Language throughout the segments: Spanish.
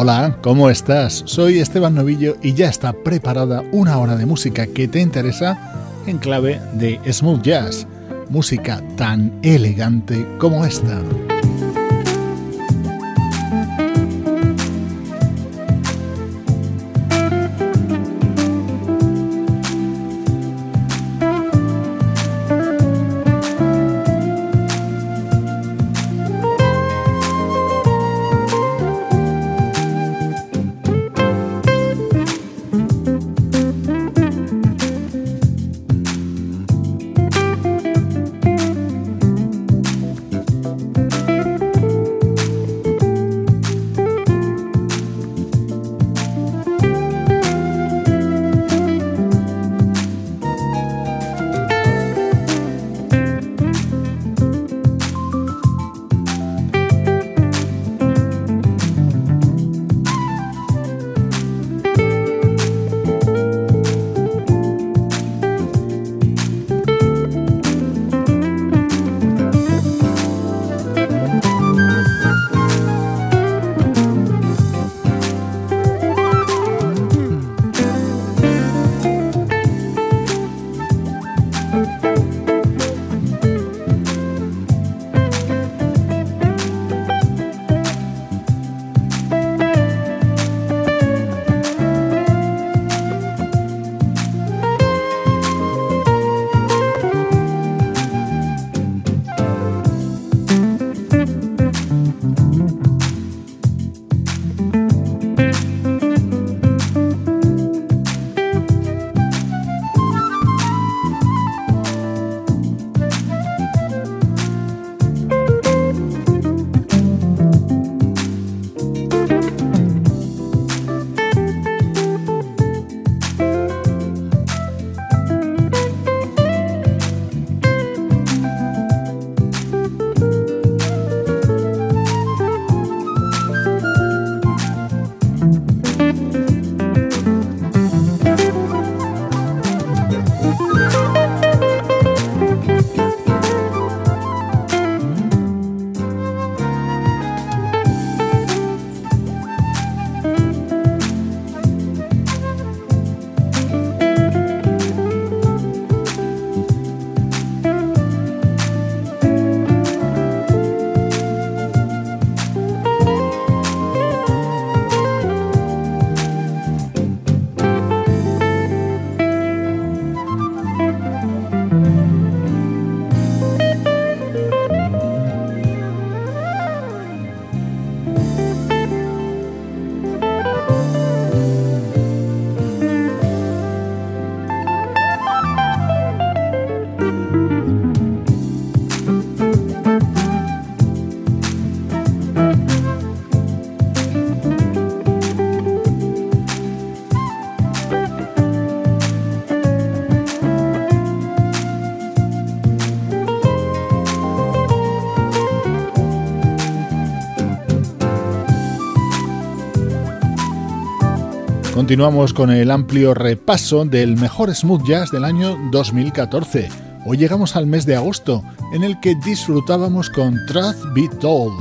Hola, ¿cómo estás? Soy Esteban Novillo y ya está preparada una hora de música que te interesa en clave de smooth jazz, música tan elegante como esta. Continuamos con el amplio repaso del mejor smooth jazz del año 2014. Hoy llegamos al mes de agosto, en el que disfrutábamos con Truth Be Told,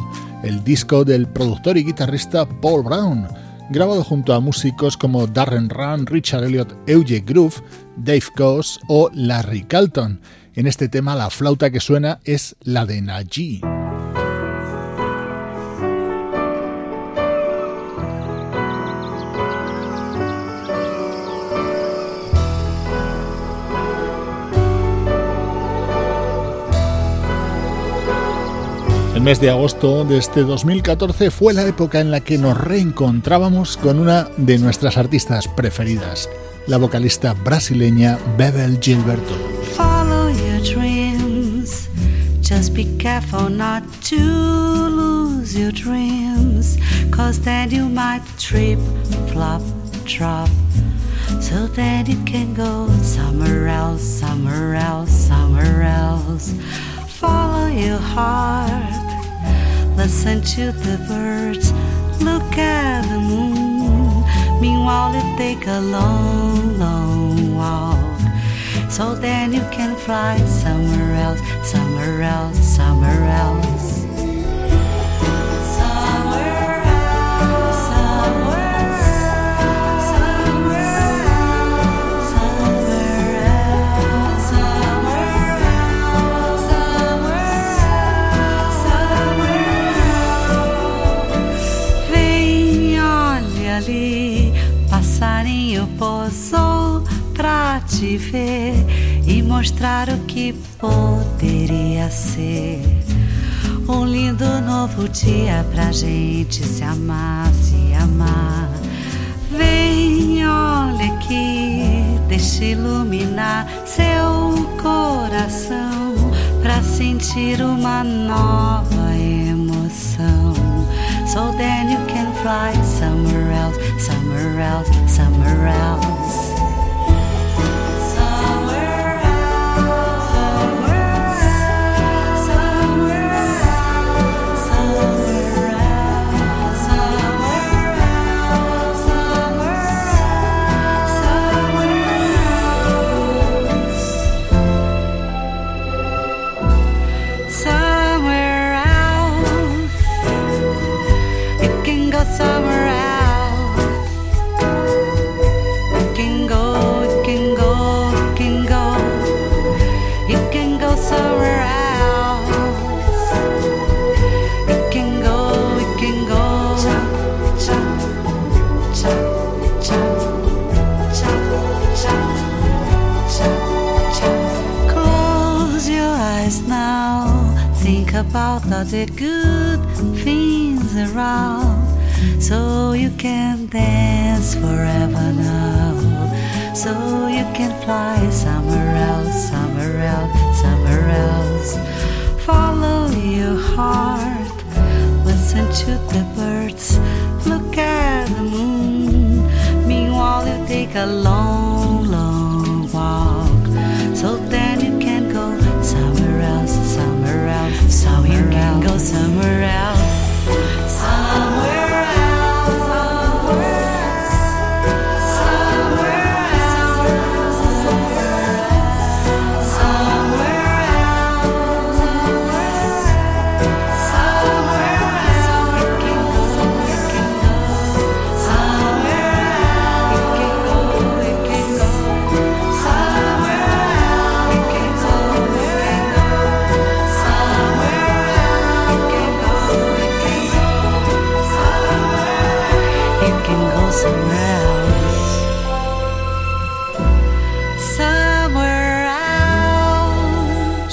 el disco del productor y guitarrista Paul Brown, grabado junto a músicos como Darren Run, Richard Elliott, Euge Groove, Dave Coase o Larry Calton. En este tema la flauta que suena es la de Najee. Mes de agosto de este 2014 fue la época en la que nos reencontrábamos con una de nuestras artistas preferidas, la vocalista brasileña Bebel Gilberto. Follow your dreams, just be careful not to lose your dreams, cause then you might trip, flop, drop. So that you can go somewhere else, somewhere else, somewhere else. Follow your heart, listen to the birds, look at the moon. Meanwhile, you take a long, long walk. So then you can fly somewhere else, somewhere else, somewhere else. Pousou pra te ver e mostrar o que poderia ser. Um lindo novo dia pra gente se amar, se amar. Vem, olha aqui, deixa iluminar seu coração pra sentir uma nova emoção. So then you can fly somewhere else, somewhere else, somewhere else. About all the good things around. So you can dance forever now. So you can fly somewhere else somewhere else somewhere else. Follow your heart. Listen to the birds. Look at the moon. Meanwhile you take a long so you can go somewhere else. somewhere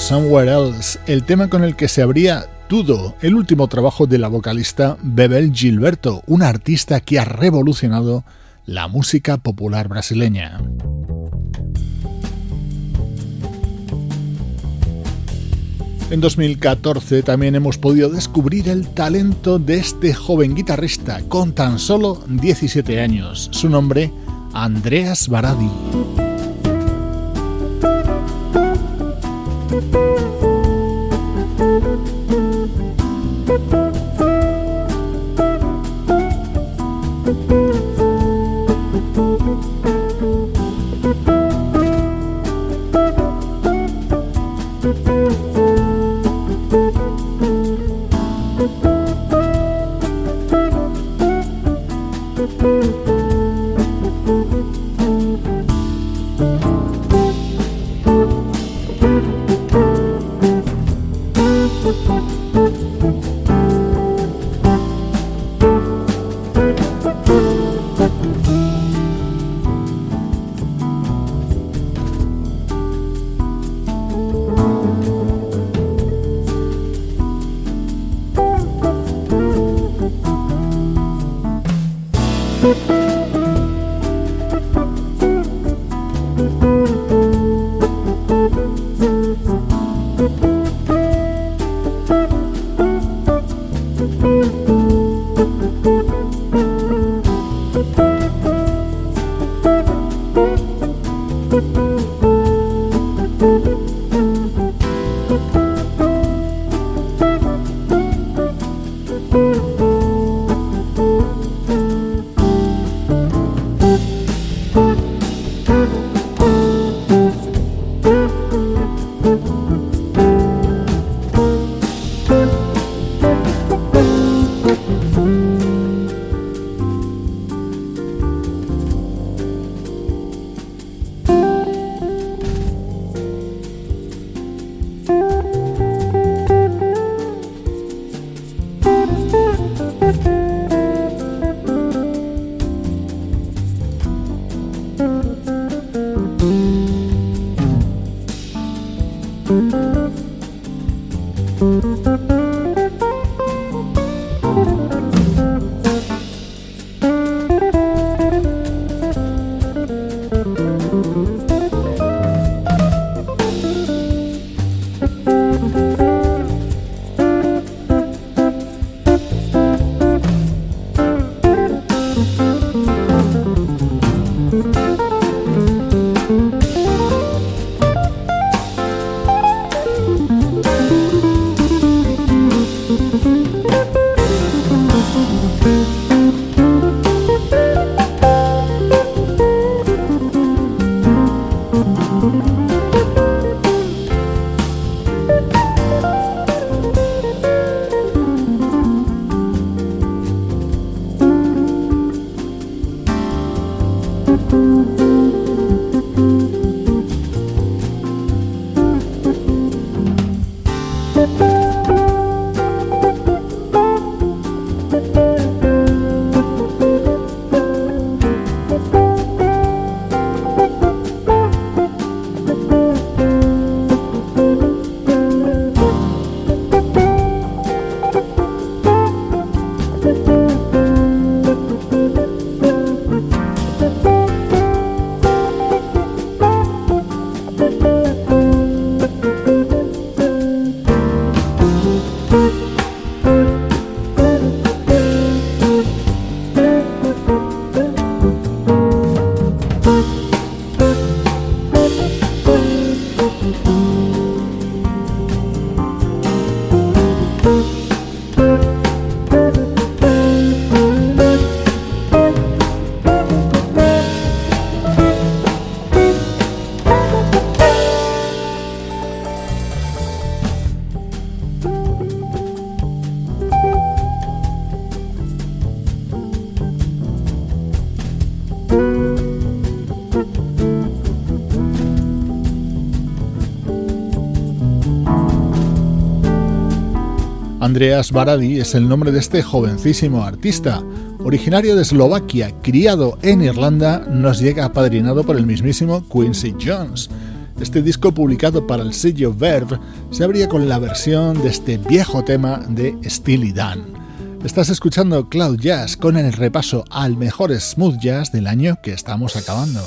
Somewhere Else, el tema con el que se abría Tudo, el último trabajo de la vocalista Bebel Gilberto, una artista que ha revolucionado la música popular brasileña. En 2014 también hemos podido descubrir el talento de este joven guitarrista con tan solo 17 años. Su nombre, Andreas Baradi. Thank you. Andreas Baradi es el nombre de este jovencísimo artista. Originario de Eslovaquia, criado en Irlanda, nos llega apadrinado por el mismísimo Quincy Jones. Este disco publicado para el sello Verve se abría con la versión de este viejo tema de Steely Dan. Estás escuchando Cloud Jazz con el repaso al mejor smooth jazz del año que estamos acabando.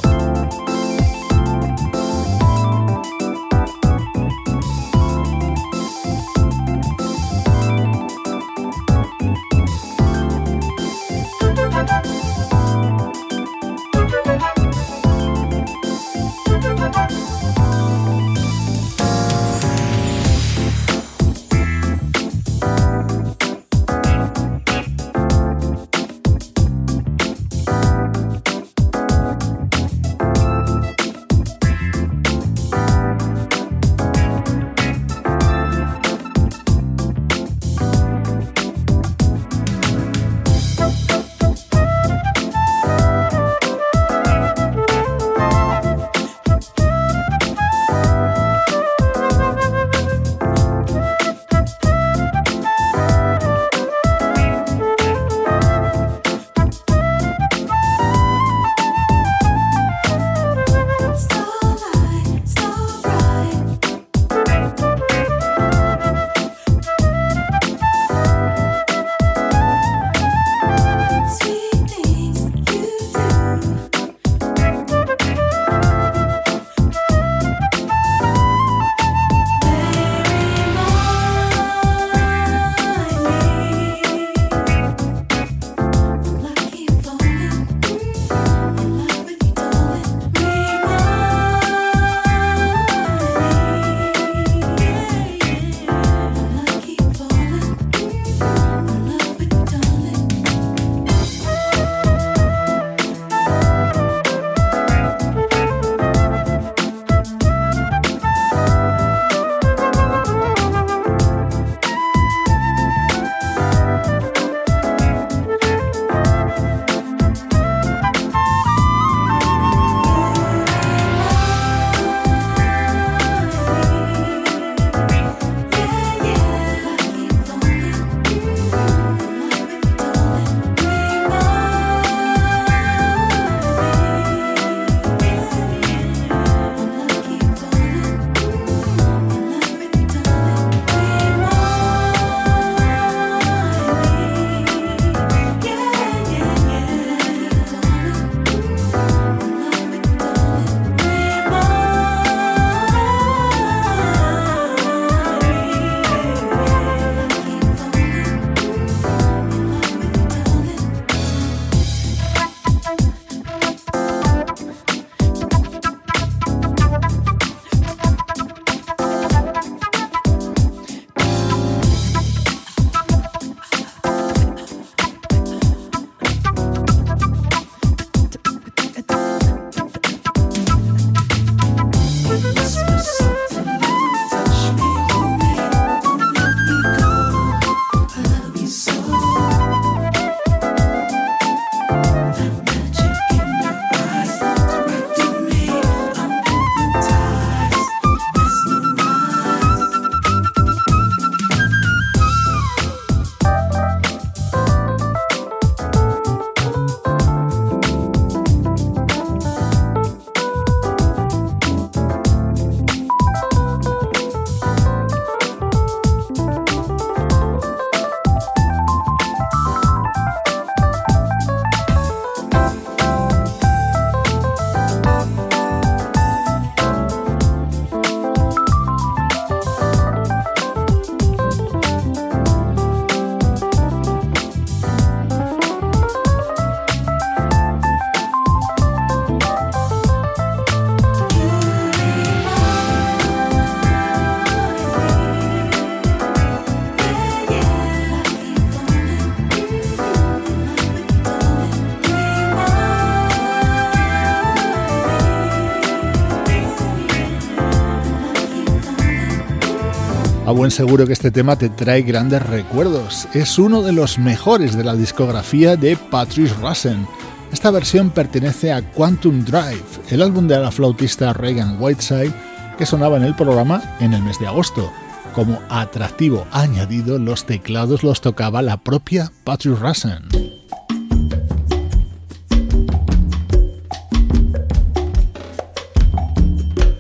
Buen seguro que este tema te trae grandes recuerdos. Es uno de los mejores de la discografía de Patrice Russen. Esta versión pertenece a Quantum Drive, el álbum de la flautista Reagan Whiteside que sonaba en el programa en el mes de agosto. Como atractivo añadido, los teclados los tocaba la propia Patrick Russen.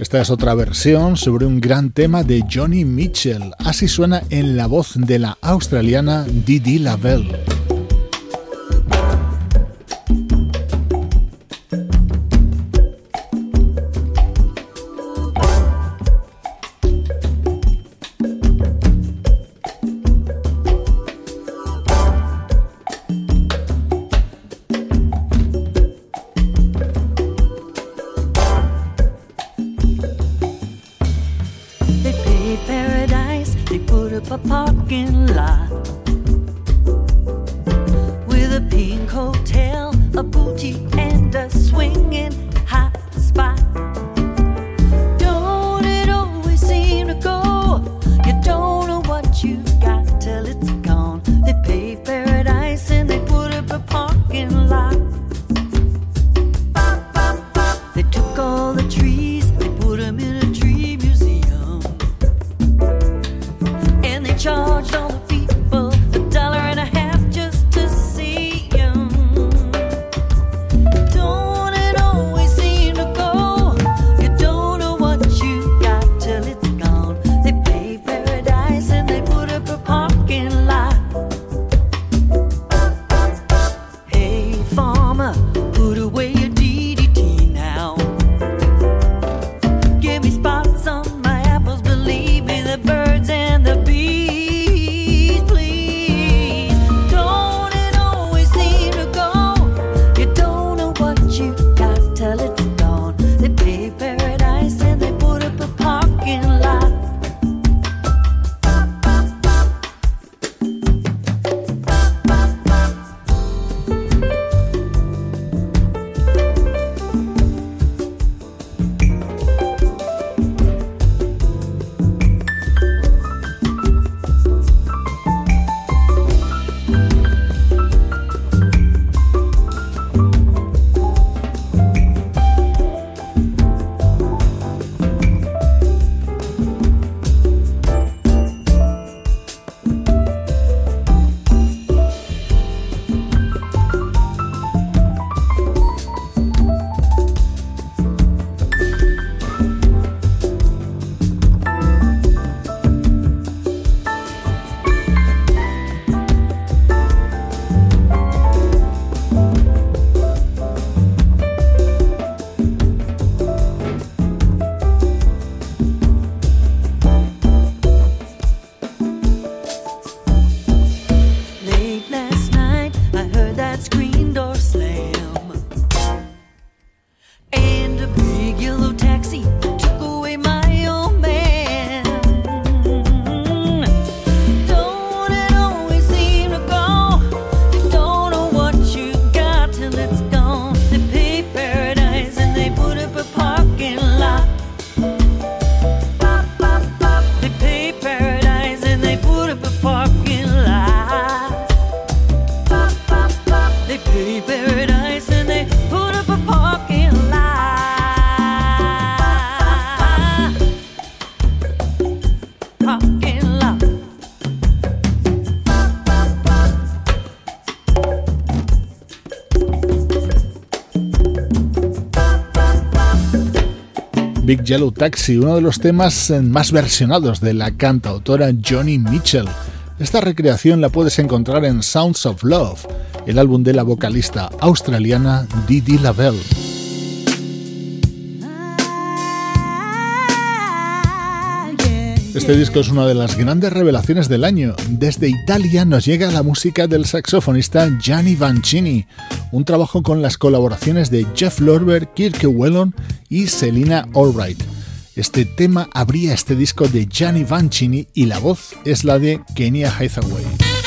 Esta es otra versión sobre un gran tema de Johnny Mitchell. Así suena en la voz de la australiana Didi Lavelle. Yellow Taxi, uno de los temas eh, más versionados de la cantautora Johnny Mitchell. Esta recreación la puedes encontrar en Sounds of Love, el álbum de la vocalista australiana Didi Lavelle. Este disco es una de las grandes revelaciones del año. Desde Italia nos llega la música del saxofonista Gianni Vancini, un trabajo con las colaboraciones de Jeff Lorber, Kirk Whelan y Selina Allwright. Este tema abría este disco de Gianni Vancini y la voz es la de Kenya Hathaway.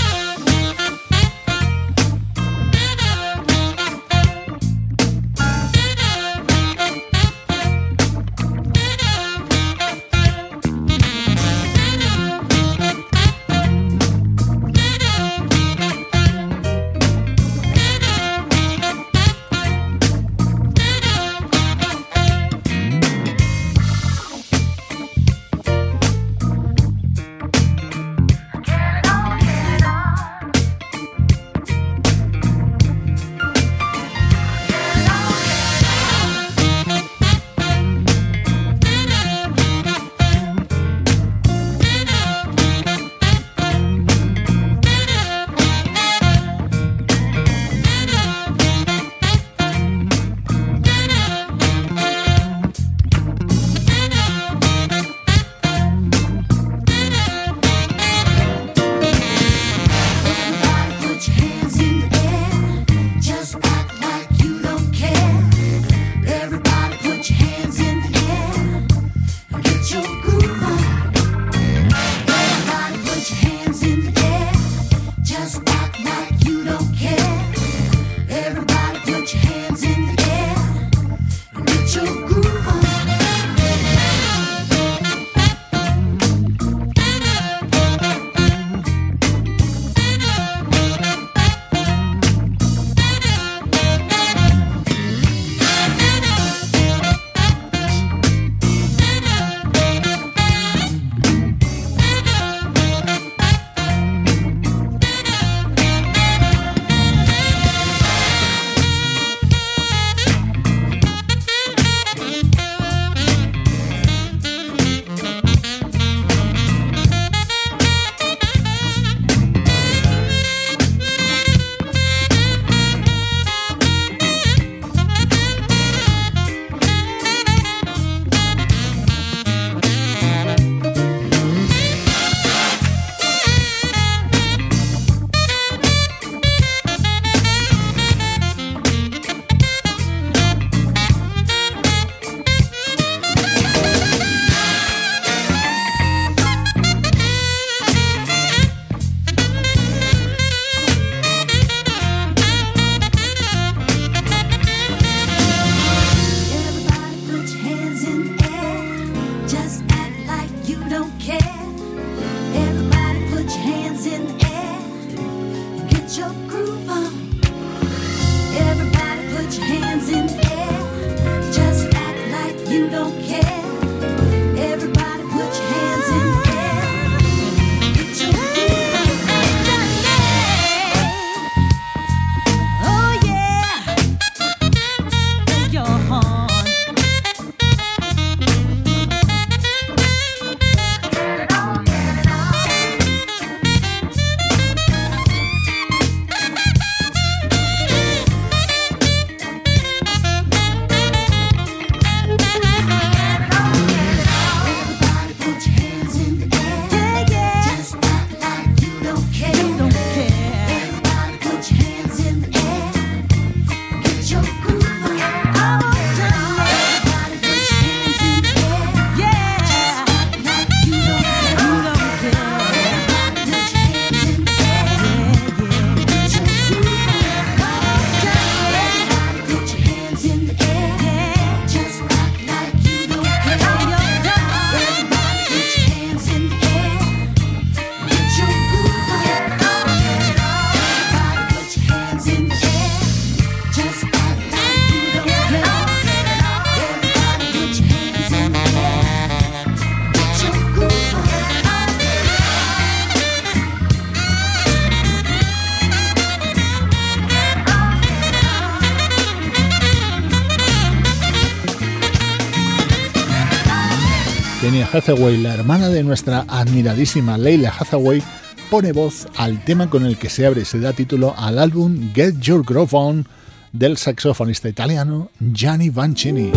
Hathaway, la hermana de nuestra admiradísima Leila Hathaway, pone voz al tema con el que se abre y se da título al álbum Get Your Groove On del saxofonista italiano Gianni Vancini.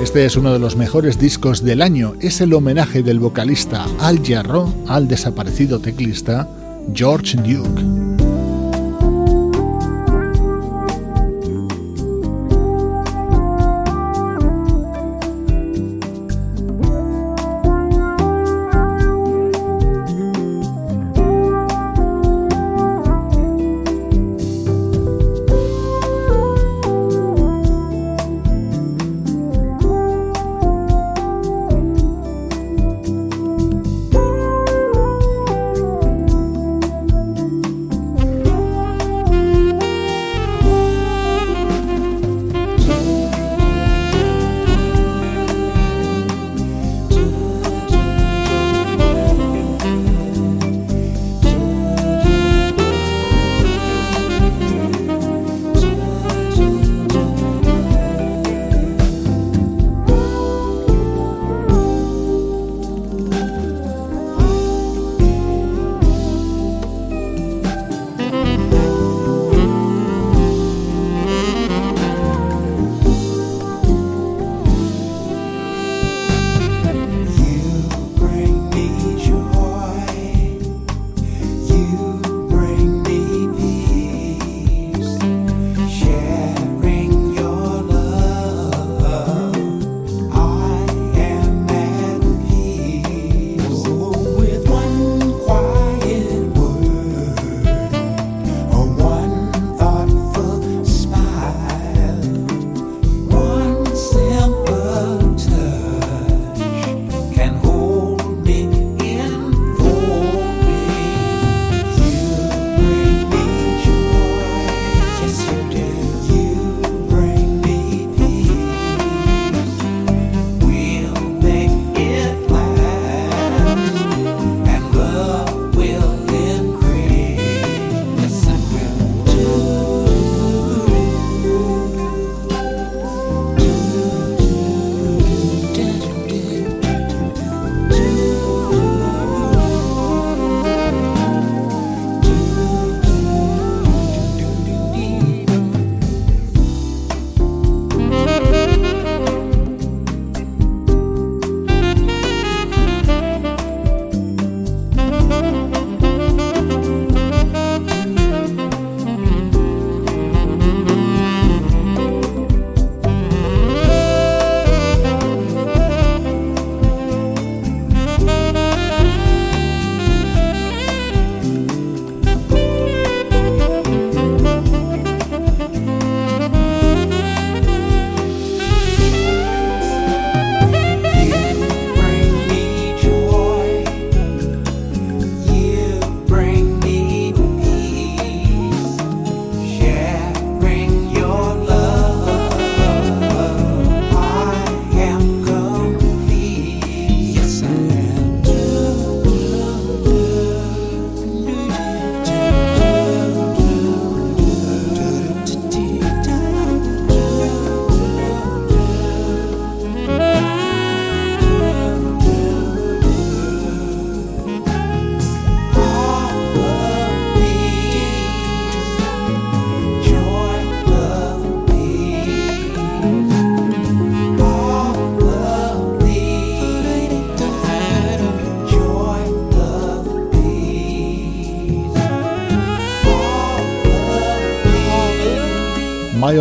Este es uno de los mejores discos del año. Es el homenaje del vocalista Al Jarro al desaparecido teclista George Duke.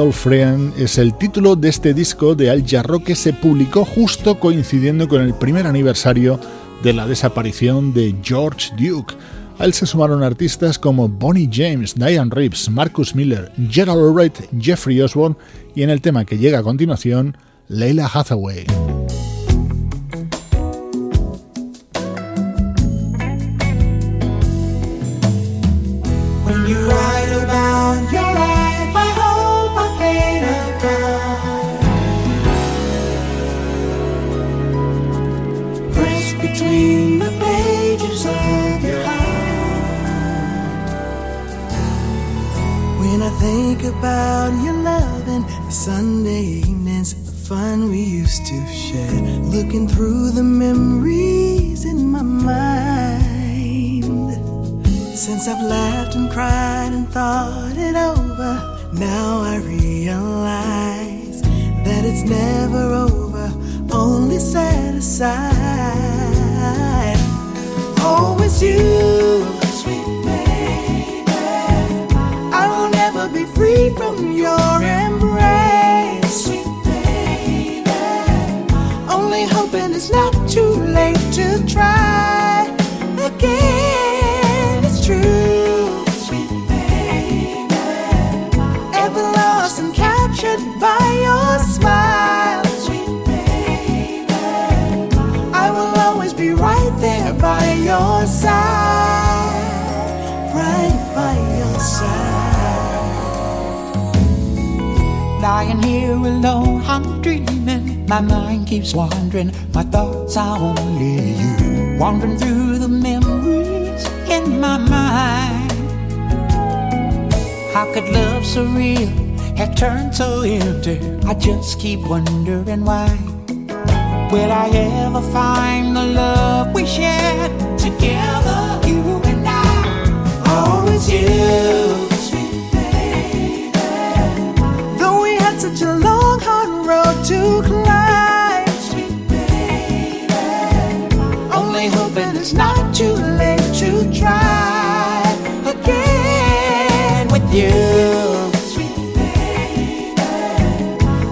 Old Friend es el título de este disco de Al Jarro que se publicó justo coincidiendo con el primer aniversario de la desaparición de George Duke. A él se sumaron artistas como Bonnie James, Diane Reeves, Marcus Miller, Gerald Wright, Jeffrey Osborne y en el tema que llega a continuación, Leila Hathaway. We used to share. Looking through the memories in my mind. Since I've laughed and cried and thought it over, now I realize that it's never over, only set aside. Oh, it's you free from your embrace. Lying here alone, I'm dreaming. My mind keeps wandering, my thoughts are only you. Wandering through the memories in my mind. How could love so real have turned so empty? I just keep wondering why. Will I ever find the love we shared together, you and I? Oh, it's you. such a long, hard road to climb. It's not too late to try again with you. Sweet baby.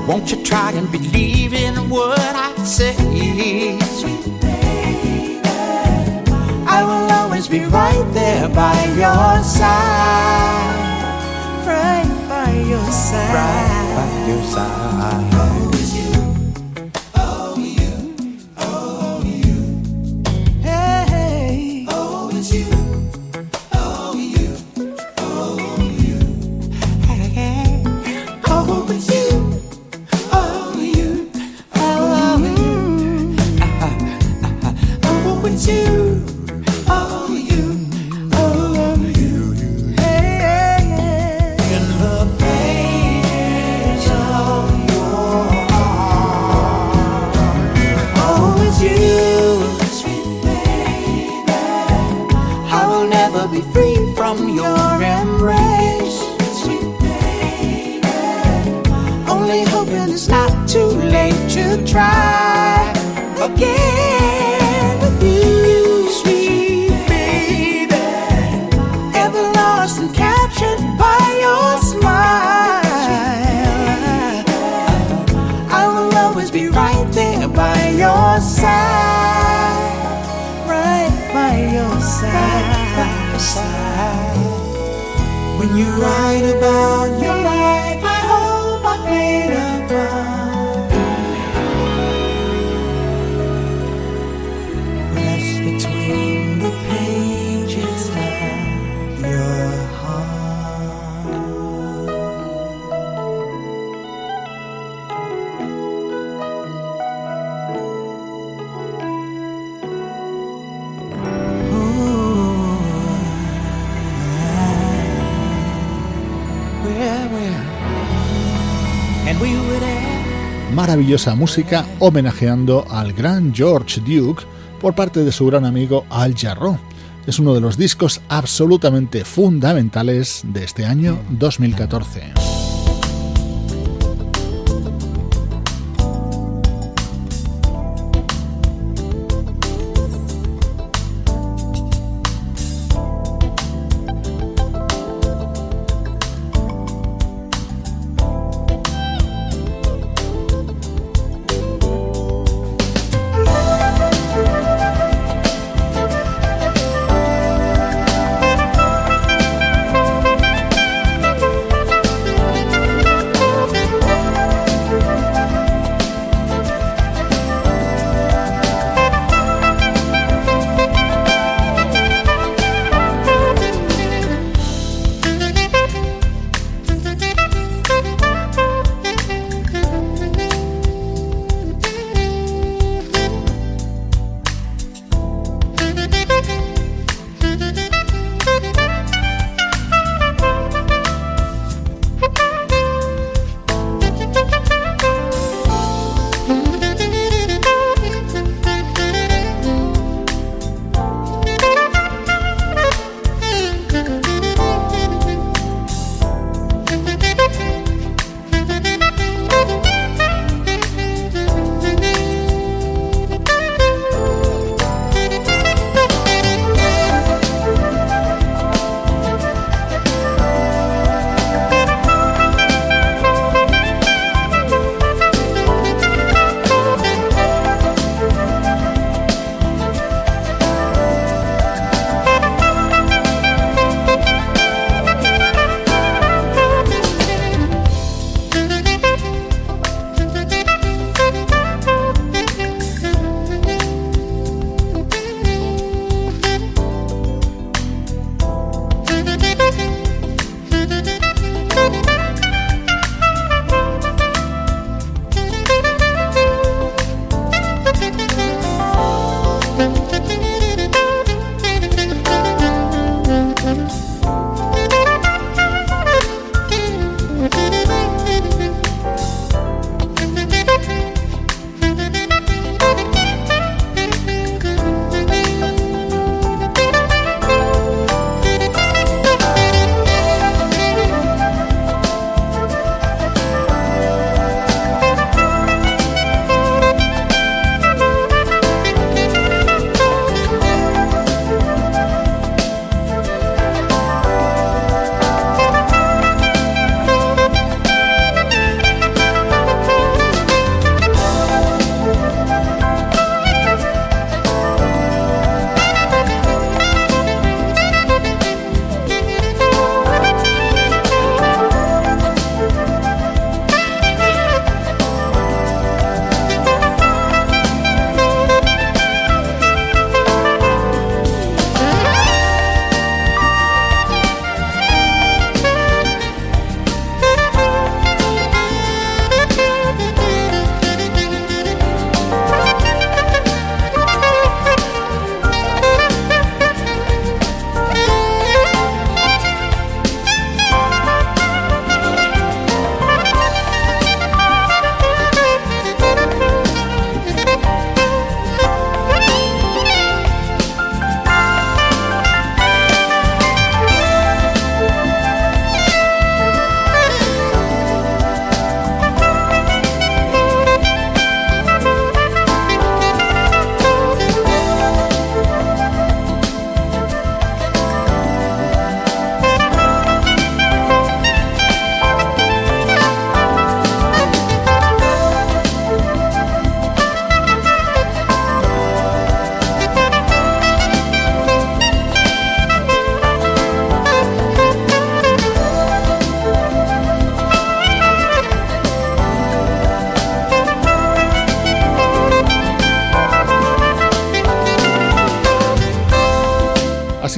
Won't you try and believe in what I say? Sweet baby. I will always be right there by your side. Right by your side. Right by your side. Música homenajeando al gran George Duke por parte de su gran amigo Al Jarreau. Es uno de los discos absolutamente fundamentales de este año 2014.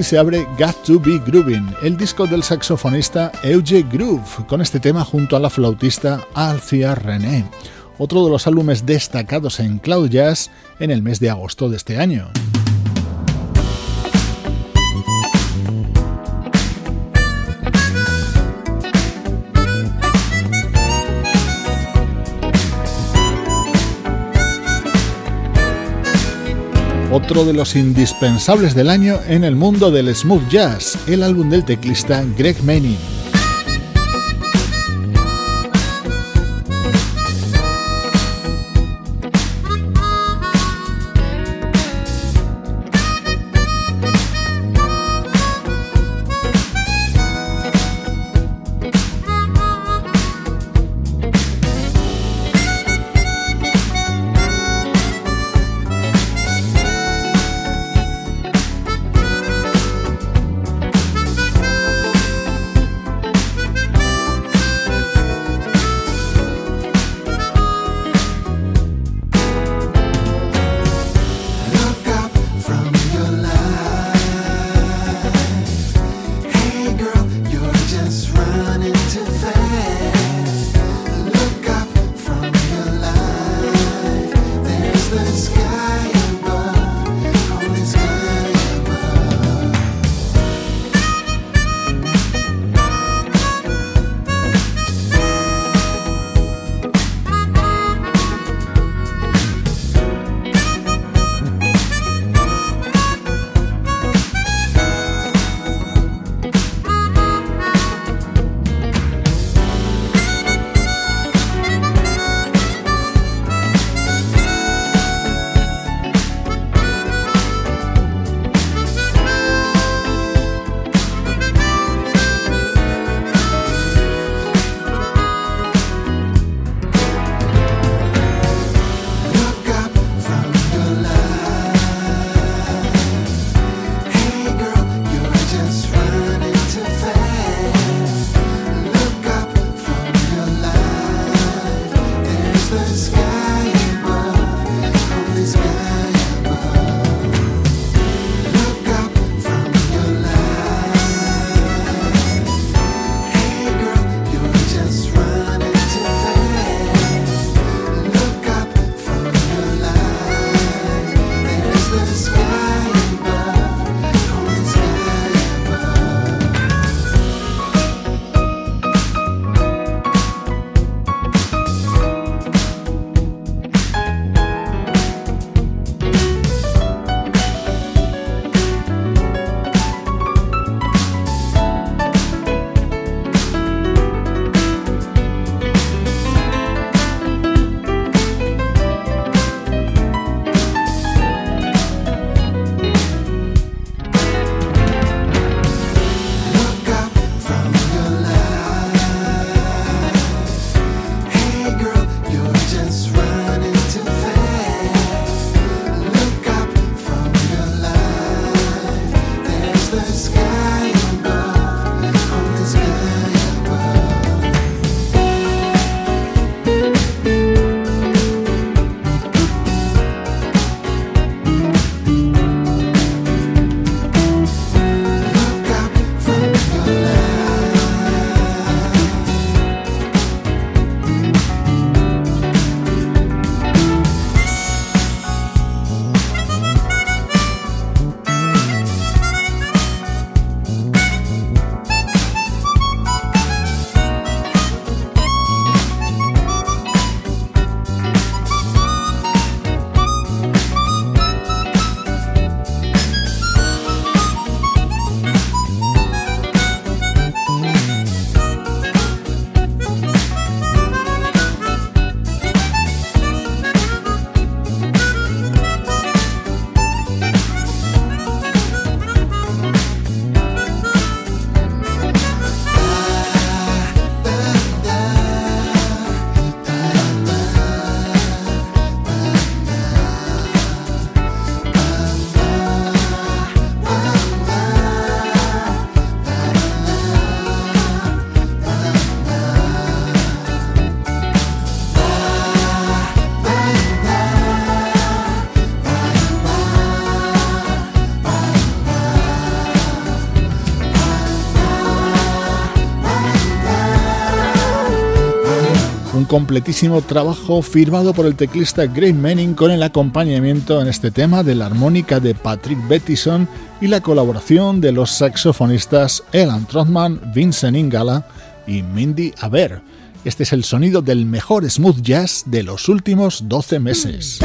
Se abre Got to Be Grooving, el disco del saxofonista Euge Groove, con este tema junto a la flautista Alcia René, otro de los álbumes destacados en Cloud Jazz en el mes de agosto de este año. Otro de los indispensables del año en el mundo del smooth jazz, el álbum del teclista Greg Manning. Completísimo trabajo firmado por el teclista Greg Manning con el acompañamiento en este tema de la armónica de Patrick Bettison y la colaboración de los saxofonistas Elan Trotman, Vincent Ingala y Mindy Aber. Este es el sonido del mejor smooth jazz de los últimos 12 meses.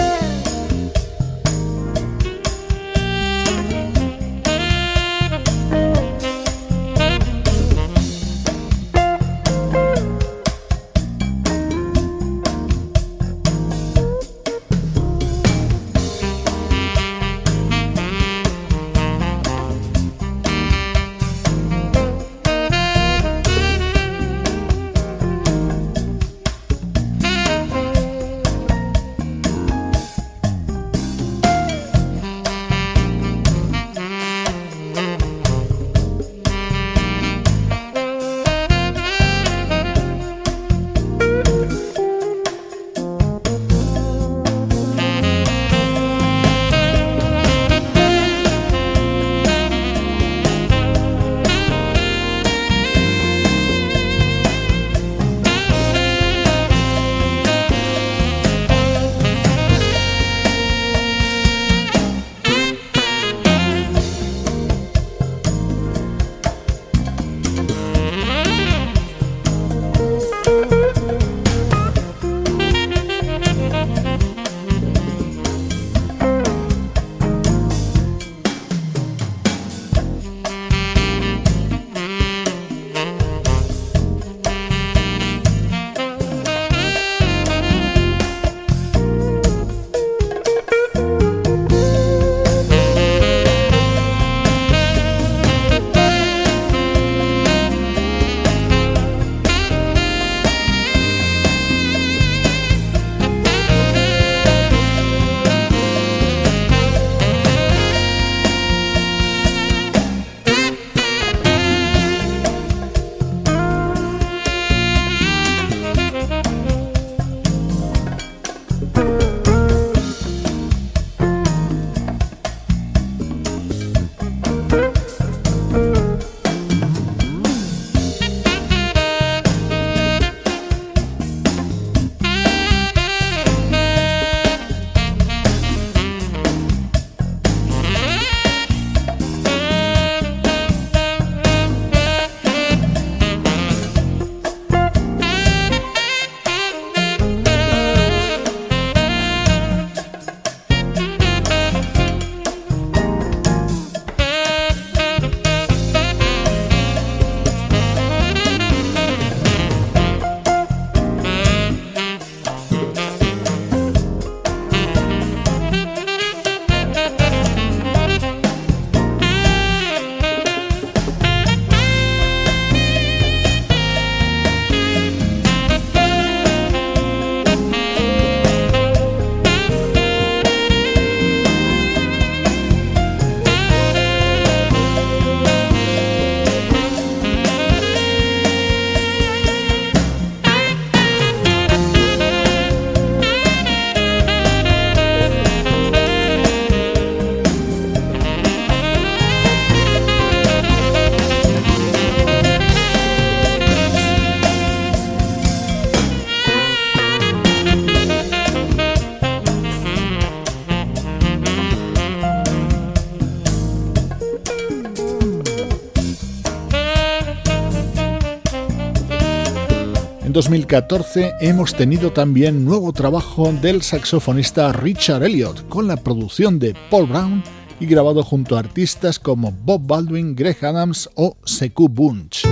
En 2014 hemos tenido también nuevo trabajo del saxofonista Richard Elliot con la producción de Paul Brown y grabado junto a artistas como Bob Baldwin, Greg Adams o Sekou Bunch.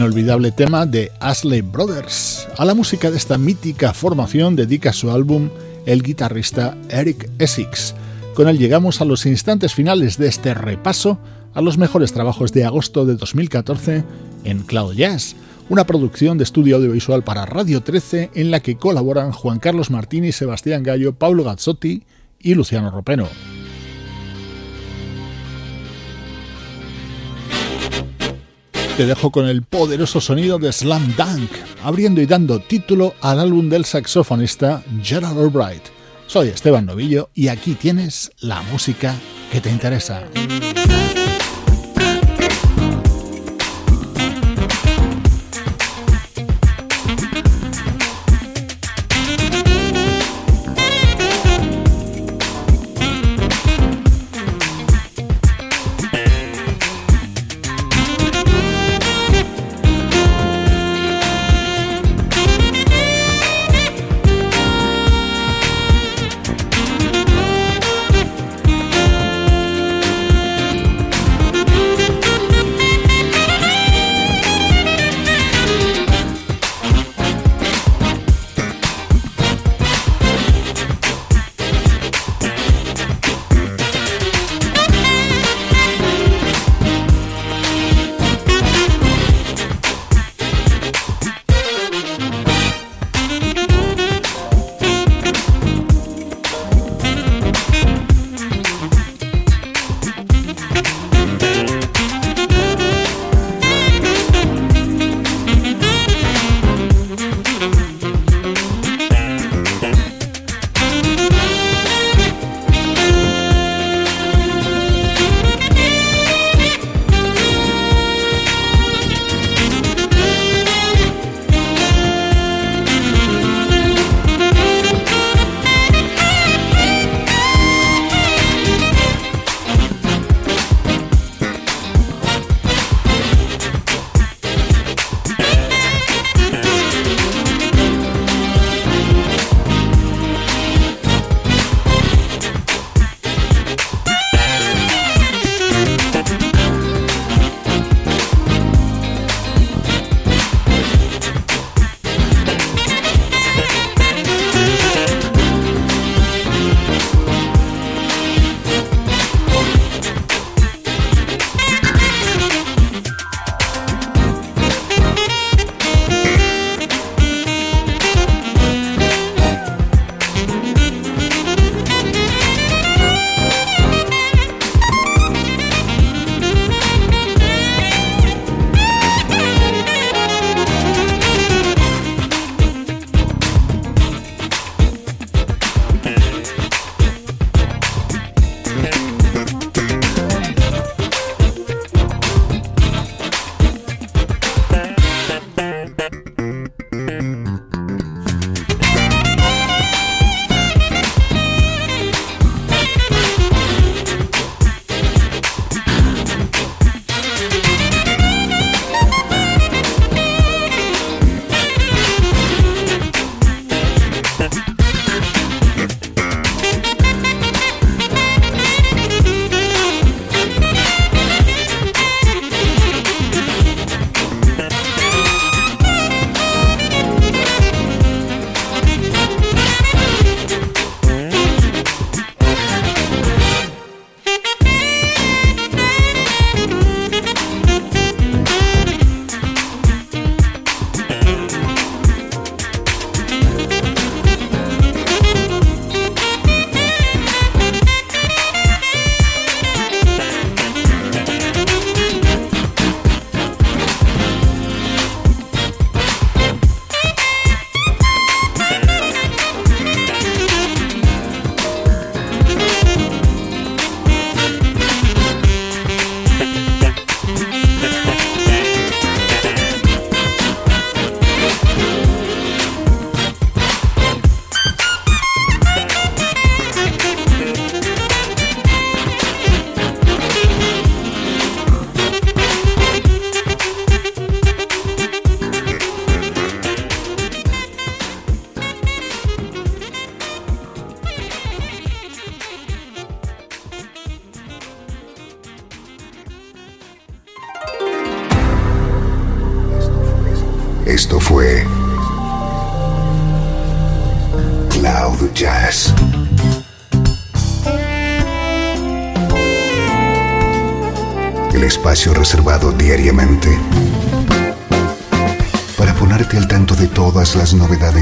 Inolvidable tema de Ashley Brothers. A la música de esta mítica formación dedica su álbum el guitarrista Eric Essex. Con él llegamos a los instantes finales de este repaso a los mejores trabajos de agosto de 2014 en Cloud Jazz, una producción de estudio audiovisual para Radio 13 en la que colaboran Juan Carlos Martini, Sebastián Gallo, Pablo Gazzotti y Luciano Ropeno. Te dejo con el poderoso sonido de Slam Dunk, abriendo y dando título al álbum del saxofonista Gerald Albright. Soy Esteban Novillo y aquí tienes la música que te interesa.